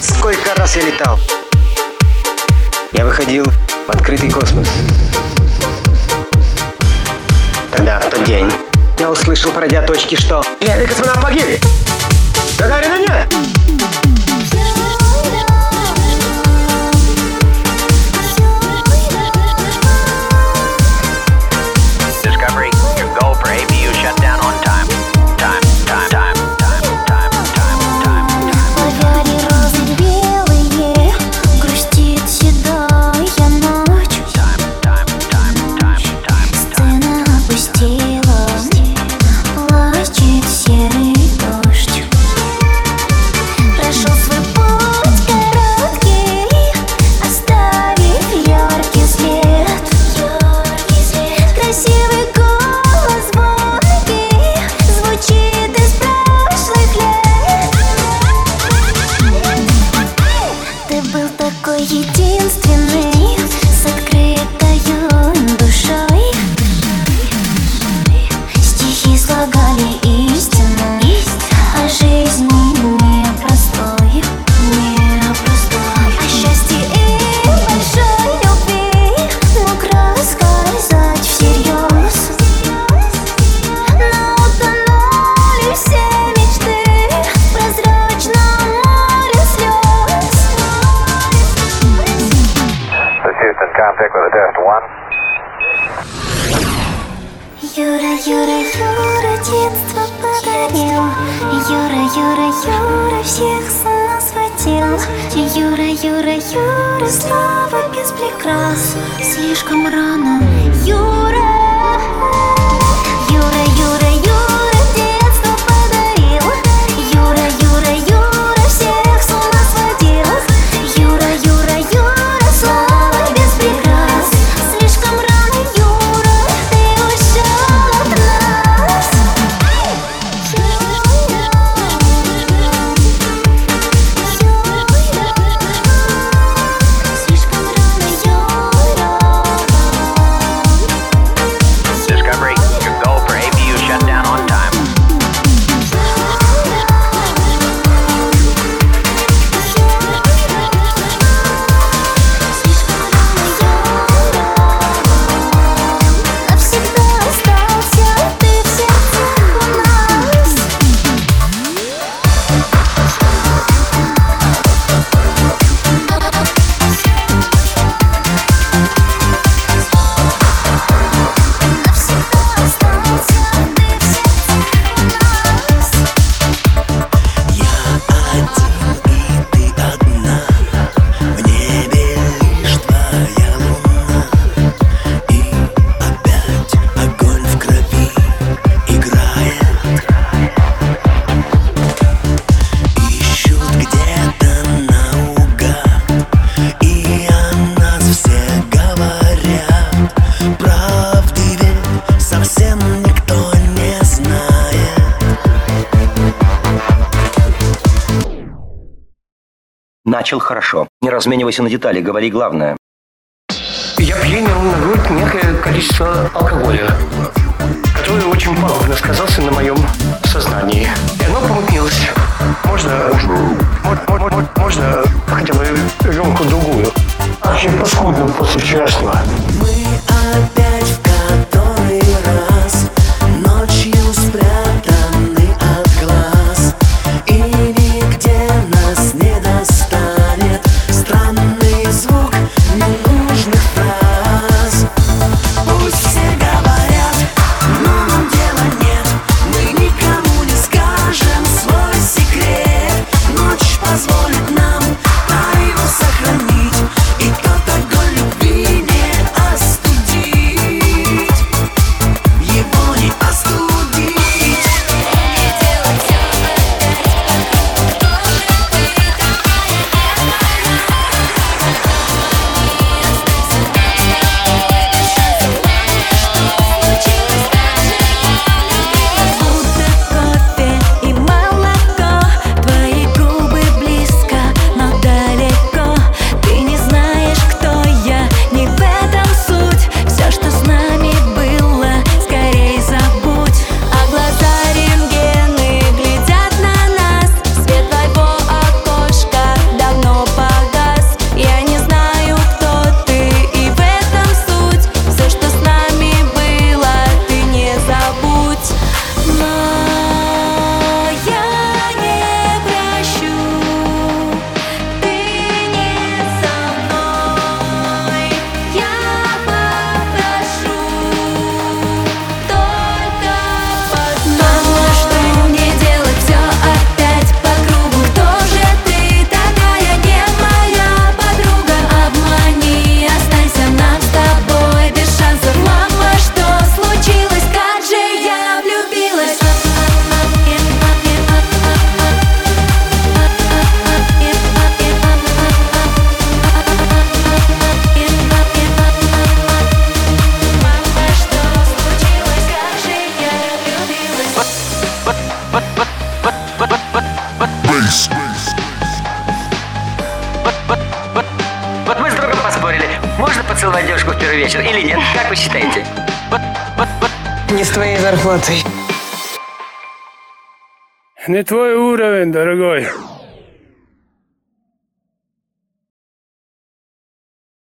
Сколько раз я летал? Я выходил в открытый космос. Тогда, в тот день. Я услышал, пройдя точки, что... Левик космонавт погиб! Гагарина нет! Contact with the test one. Юра, Юра, Юра, детство подарил. Юра, Юра, Юра, всех захватил Юра, Юра, Юра, слава без прикрас Слишком рано. Юра Начал хорошо. Не разменивайся на детали, говори главное. Я принял на грудь некое количество алкоголя, который очень пагубно сказался на моем сознании. И оно помутнилось. Можно, можно, можно хотя бы рюмку другую. Очень паскудно после вчерашнего. Мы девушку в первый вечер или нет? Как вы считаете? Не с твоей зарплатой. Не твой уровень, дорогой.